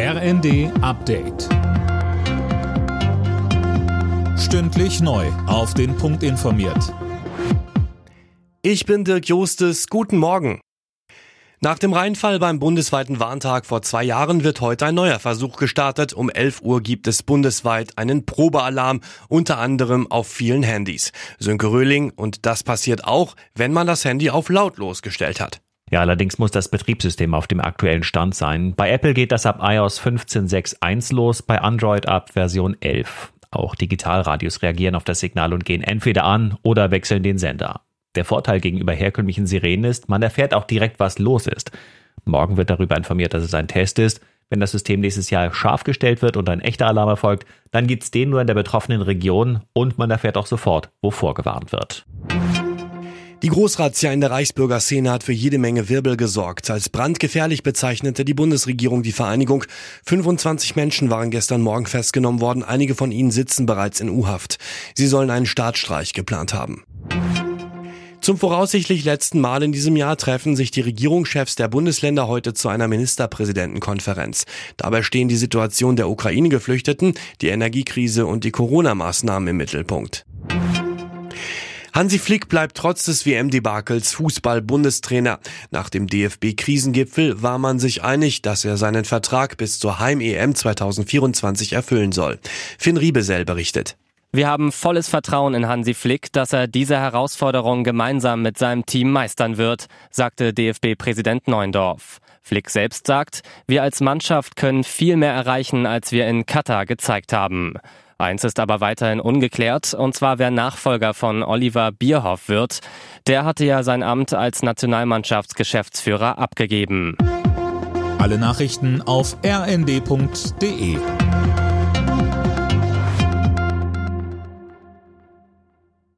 RND Update. Stündlich neu. Auf den Punkt informiert. Ich bin Dirk Jostes. Guten Morgen. Nach dem Rheinfall beim bundesweiten Warntag vor zwei Jahren wird heute ein neuer Versuch gestartet. Um 11 Uhr gibt es bundesweit einen Probealarm, unter anderem auf vielen Handys. Sönke Röhling, und das passiert auch, wenn man das Handy auf lautlos gestellt hat. Ja, allerdings muss das Betriebssystem auf dem aktuellen Stand sein. Bei Apple geht das ab iOS 15.6.1 los, bei Android ab Version 11. Auch Digitalradios reagieren auf das Signal und gehen entweder an oder wechseln den Sender. Der Vorteil gegenüber herkömmlichen Sirenen ist, man erfährt auch direkt, was los ist. Morgen wird darüber informiert, dass es ein Test ist. Wenn das System nächstes Jahr scharf gestellt wird und ein echter Alarm erfolgt, dann gibt's den nur in der betroffenen Region und man erfährt auch sofort, wovor gewarnt wird. Die Großrazzia in der Reichsbürgerszene hat für jede Menge Wirbel gesorgt. Als brandgefährlich bezeichnete die Bundesregierung die Vereinigung. 25 Menschen waren gestern Morgen festgenommen worden. Einige von ihnen sitzen bereits in U-Haft. Sie sollen einen Staatsstreich geplant haben. Zum voraussichtlich letzten Mal in diesem Jahr treffen sich die Regierungschefs der Bundesländer heute zu einer Ministerpräsidentenkonferenz. Dabei stehen die Situation der Ukraine-Geflüchteten, die Energiekrise und die Corona-Maßnahmen im Mittelpunkt. Hansi Flick bleibt trotz des WM-Debakels Fußball-Bundestrainer. Nach dem DFB-Krisengipfel war man sich einig, dass er seinen Vertrag bis zur Heim-EM 2024 erfüllen soll. Finn Riebesell berichtet. Wir haben volles Vertrauen in Hansi Flick, dass er diese Herausforderung gemeinsam mit seinem Team meistern wird, sagte DFB-Präsident Neundorf. Flick selbst sagt, wir als Mannschaft können viel mehr erreichen, als wir in Katar gezeigt haben. Eins ist aber weiterhin ungeklärt, und zwar wer Nachfolger von Oliver Bierhoff wird. Der hatte ja sein Amt als Nationalmannschaftsgeschäftsführer abgegeben. Alle Nachrichten auf rnd.de